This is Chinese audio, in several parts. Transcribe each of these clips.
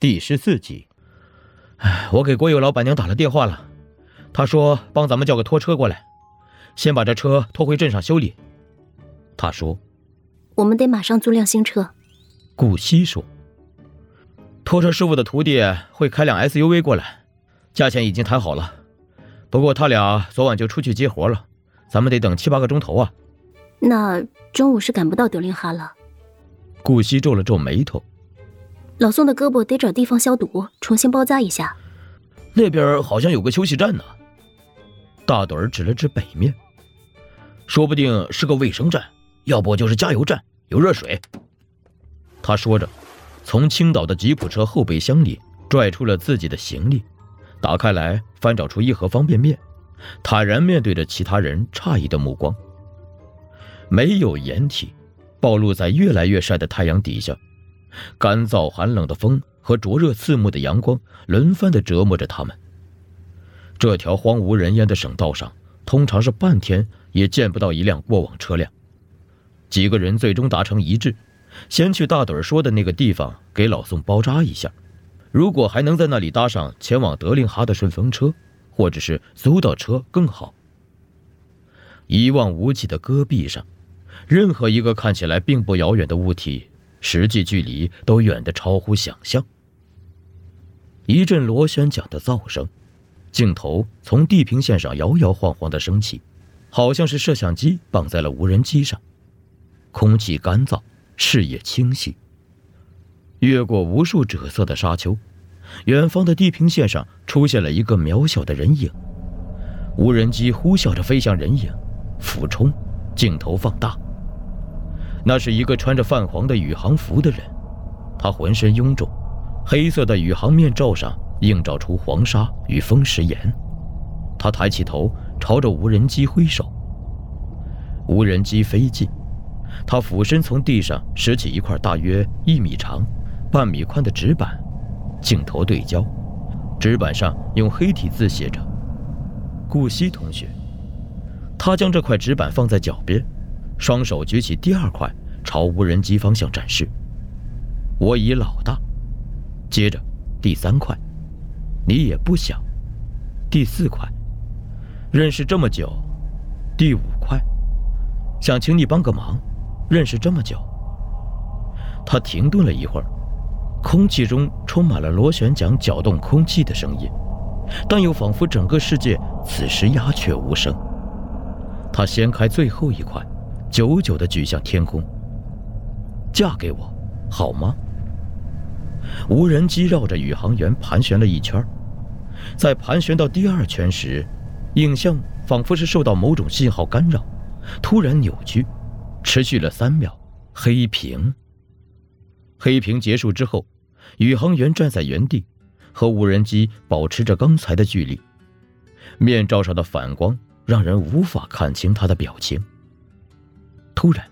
第十四集，哎，我给国有老板娘打了电话了，她说帮咱们叫个拖车过来，先把这车拖回镇上修理。他说：“我们得马上租辆新车。”顾西说：“拖车师傅的徒弟会开辆 SUV 过来，价钱已经谈好了。不过他俩昨晚就出去接活了，咱们得等七八个钟头啊。”那中午是赶不到德令哈了。顾西皱了皱眉头。老宋的胳膊得找地方消毒，重新包扎一下。那边好像有个休息站呢。大盹儿指了指北面，说不定是个卫生站，要不就是加油站，有热水。他说着，从青岛的吉普车后备箱里拽出了自己的行李，打开来翻找出一盒方便面，坦然面对着其他人诧异的目光。没有掩体，暴露在越来越晒的太阳底下。干燥寒冷的风和灼热刺目的阳光轮番的折磨着他们。这条荒无人烟的省道上，通常是半天也见不到一辆过往车辆。几个人最终达成一致，先去大盹说的那个地方给老宋包扎一下。如果还能在那里搭上前往德令哈的顺风车，或者是租到车更好。一望无际的戈壁上，任何一个看起来并不遥远的物体。实际距离都远得超乎想象。一阵螺旋桨的噪声，镜头从地平线上摇摇晃晃的升起，好像是摄像机绑在了无人机上。空气干燥，视野清晰。越过无数赭色的沙丘，远方的地平线上出现了一个渺小的人影。无人机呼啸着飞向人影，俯冲，镜头放大。那是一个穿着泛黄的宇航服的人，他浑身臃肿，黑色的宇航面罩上映照出黄沙与风蚀岩。他抬起头，朝着无人机挥手。无人机飞近，他俯身从地上拾起一块大约一米长、半米宽的纸板，镜头对焦，纸板上用黑体字写着“顾西同学”。他将这块纸板放在脚边。双手举起第二块，朝无人机方向展示。我已老大。接着，第三块，你也不小。第四块，认识这么久。第五块，想请你帮个忙。认识这么久。他停顿了一会儿，空气中充满了螺旋桨搅动空气的声音，但又仿佛整个世界此时鸦雀无声。他掀开最后一块。久久的举向天空。嫁给我，好吗？无人机绕着宇航员盘旋了一圈，在盘旋到第二圈时，影像仿佛是受到某种信号干扰，突然扭曲，持续了三秒，黑屏。黑屏结束之后，宇航员站在原地，和无人机保持着刚才的距离，面罩上的反光让人无法看清他的表情。突然，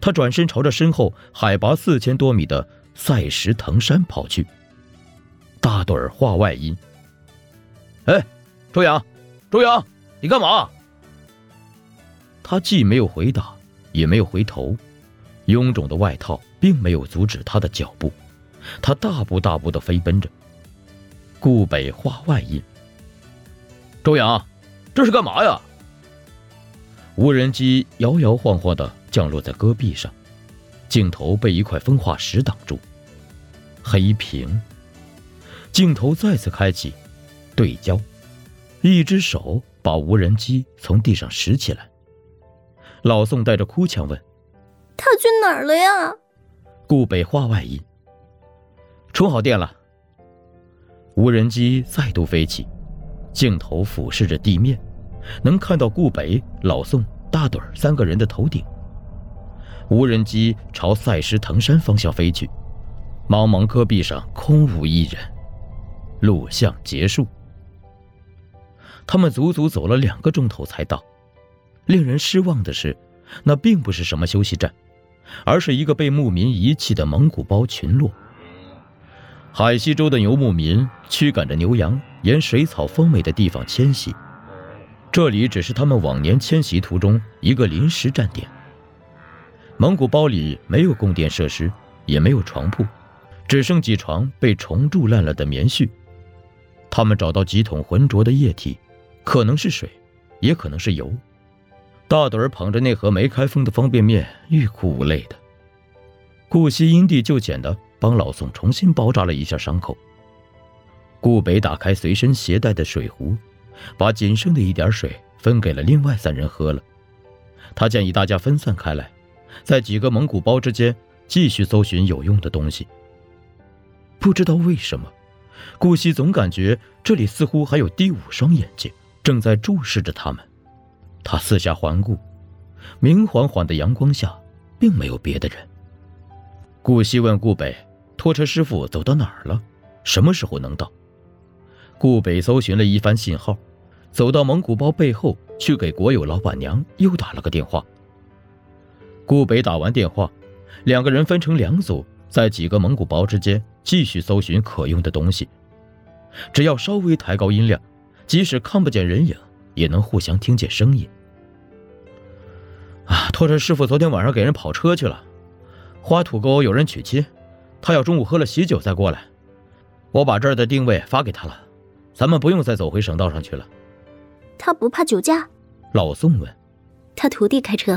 他转身朝着身后海拔四千多米的塞什腾山跑去。大盹儿话外音：“哎，周阳，周阳，你干嘛？”他既没有回答，也没有回头。臃肿的外套并没有阻止他的脚步，他大步大步的飞奔着。顾北话外音：“周阳，这是干嘛呀？”无人机摇摇晃晃地降落在戈壁上，镜头被一块风化石挡住。黑屏。镜头再次开启，对焦，一只手把无人机从地上拾起来。老宋带着哭腔问：“他去哪儿了呀？”顾北话外音：“充好电了。”无人机再度飞起，镜头俯视着地面。能看到顾北、老宋、大盹儿三个人的头顶。无人机朝赛什腾山方向飞去，茫茫戈壁上空无一人。录像结束。他们足足走了两个钟头才到。令人失望的是，那并不是什么休息站，而是一个被牧民遗弃的蒙古包群落。海西州的游牧民驱赶着牛羊，沿水草丰美的地方迁徙。这里只是他们往年迁徙途中一个临时站点。蒙古包里没有供电设施，也没有床铺，只剩几床被虫蛀烂了的棉絮。他们找到几桶浑浊的液体，可能是水，也可能是油。大盹儿捧着那盒没开封的方便面，欲哭无泪的。顾惜因地就简的帮老宋重新包扎了一下伤口。顾北打开随身携带的水壶，把仅剩的一点水分给了另外三人喝了。他建议大家分散开来，在几个蒙古包之间继续搜寻有用的东西。不知道为什么，顾惜总感觉这里似乎还有第五双眼睛正在注视着他们。他四下环顾，明晃晃的阳光下，并没有别的人。顾惜问顾北：“拖车师傅走到哪儿了？什么时候能到？”顾北搜寻了一番信号，走到蒙古包背后去给国有老板娘又打了个电话。顾北打完电话，两个人分成两组，在几个蒙古包之间继续搜寻可用的东西。只要稍微抬高音量，即使看不见人影，也能互相听见声音。啊，拖车师傅昨天晚上给人跑车去了。花土沟有人娶亲，他要中午喝了喜酒再过来。我把这儿的定位发给他了，咱们不用再走回省道上去了。他不怕酒驾？老宋问。他徒弟开车。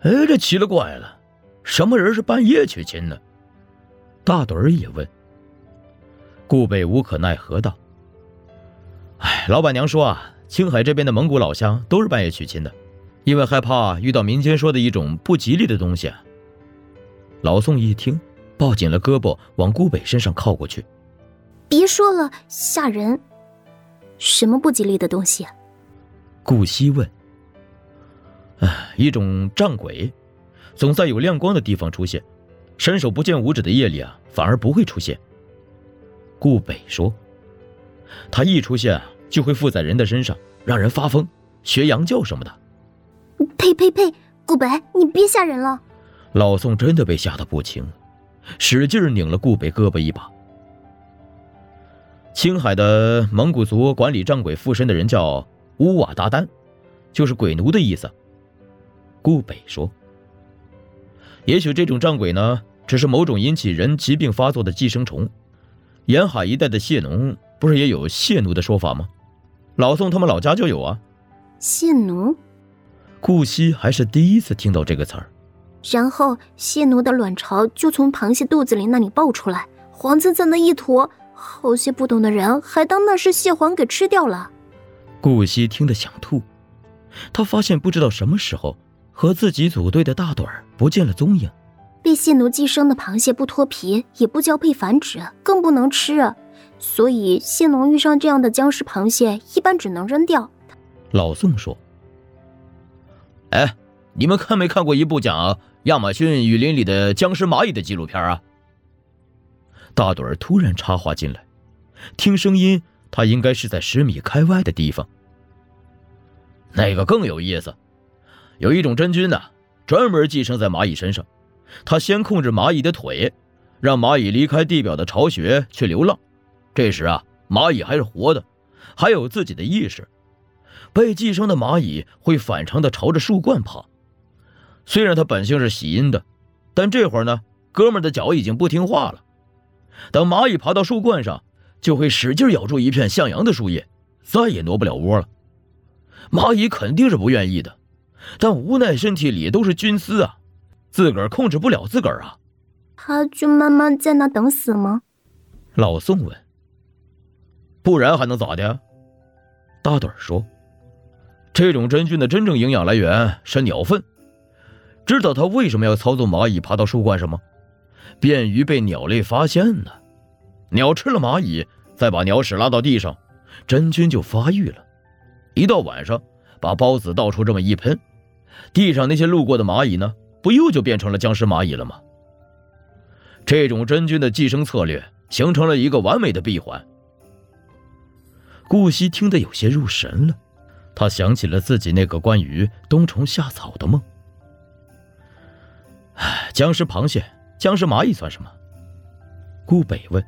哎，这奇了怪了，什么人是半夜娶亲呢？大盹儿也问。顾北无可奈何道：“哎，老板娘说啊，青海这边的蒙古老乡都是半夜娶亲的，因为害怕遇到民间说的一种不吉利的东西。”啊老宋一听，抱紧了胳膊，往顾北身上靠过去。别说了，吓人！什么不吉利的东西？顾惜问。唉，一种障鬼，总在有亮光的地方出现，伸手不见五指的夜里啊，反而不会出现。顾北说。他一出现，就会附在人的身上，让人发疯、学羊叫什么的。呸呸呸！顾北，你别吓人了。老宋真的被吓得不轻，使劲拧了顾北胳膊一把。青海的蒙古族管理战鬼附身的人叫乌瓦达丹，就是鬼奴的意思。顾北说：“也许这种战鬼呢，只是某种引起人疾病发作的寄生虫。沿海一带的蟹农不是也有蟹奴的说法吗？老宋他们老家就有啊。”蟹奴，顾惜还是第一次听到这个词儿。然后蟹奴的卵巢就从螃蟹肚子里那里爆出来，黄澄澄的一坨，好些不懂的人还当那是蟹黄给吃掉了。顾惜听得想吐，他发现不知道什么时候和自己组队的大盹儿不见了踪影。被蟹奴寄生的螃蟹不脱皮，也不交配繁殖，更不能吃，所以蟹农遇上这样的僵尸螃蟹，一般只能扔掉。老宋说：“哎，你们看没看过一部讲？”亚马逊雨林里的僵尸蚂蚁的纪录片啊！大盹儿突然插话进来，听声音，他应该是在十米开外的地方。那个更有意思，有一种真菌呢，专门寄生在蚂蚁身上，它先控制蚂蚁的腿，让蚂蚁离开地表的巢穴去流浪。这时啊，蚂蚁还是活的，还有自己的意识。被寄生的蚂蚁会反常的朝着树冠爬。虽然它本性是喜阴的，但这会儿呢，哥们的脚已经不听话了。等蚂蚁爬到树冠上，就会使劲咬住一片向阳的树叶，再也挪不了窝了。蚂蚁肯定是不愿意的，但无奈身体里都是菌丝啊，自个儿控制不了自个儿啊。他就慢慢在那等死吗？老宋问。不然还能咋的？大盹说：“这种真菌的真正营养来源是鸟粪。”知道他为什么要操纵蚂蚁爬到树冠上吗？便于被鸟类发现呢。鸟吃了蚂蚁，再把鸟屎拉到地上，真菌就发育了。一到晚上，把孢子到处这么一喷，地上那些路过的蚂蚁呢，不又就变成了僵尸蚂蚁了吗？这种真菌的寄生策略形成了一个完美的闭环。顾惜听得有些入神了，他想起了自己那个关于冬虫夏草的梦。唉僵尸螃蟹、僵尸蚂蚁算什么？顾北问。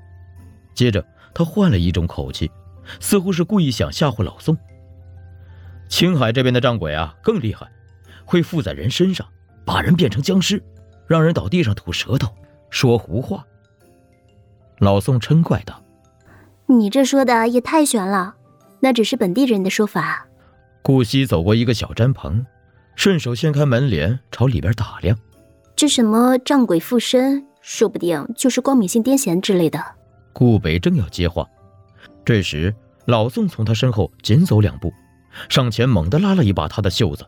接着他换了一种口气，似乎是故意想吓唬老宋。青海这边的障鬼啊更厉害，会附在人身上，把人变成僵尸，让人倒地上吐舌头，说胡话。老宋嗔怪道：“你这说的也太玄了，那只是本地人的说法。”顾惜走过一个小毡棚，顺手掀开门帘，朝里边打量。这什么障鬼附身，说不定就是光明性癫痫之类的。顾北正要接话，这时老宋从他身后紧走两步，上前猛地拉了一把他的袖子。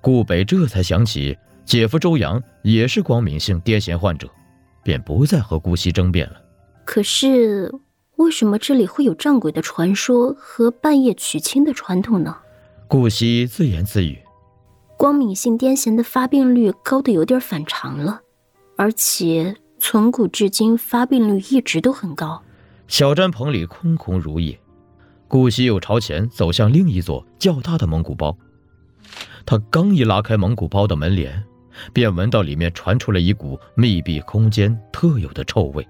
顾北这才想起姐夫周阳也是光敏性癫痫患者，便不再和顾惜争辩了。可是为什么这里会有障鬼的传说和半夜娶亲的传统呢？顾惜自言自语：“光敏性癫痫的发病率高的有点反常了，而且从古至今发病率一直都很高。”小毡棚里空空如也，顾惜又朝前走向另一座较大的蒙古包。他刚一拉开蒙古包的门帘，便闻到里面传出了一股密闭空间特有的臭味。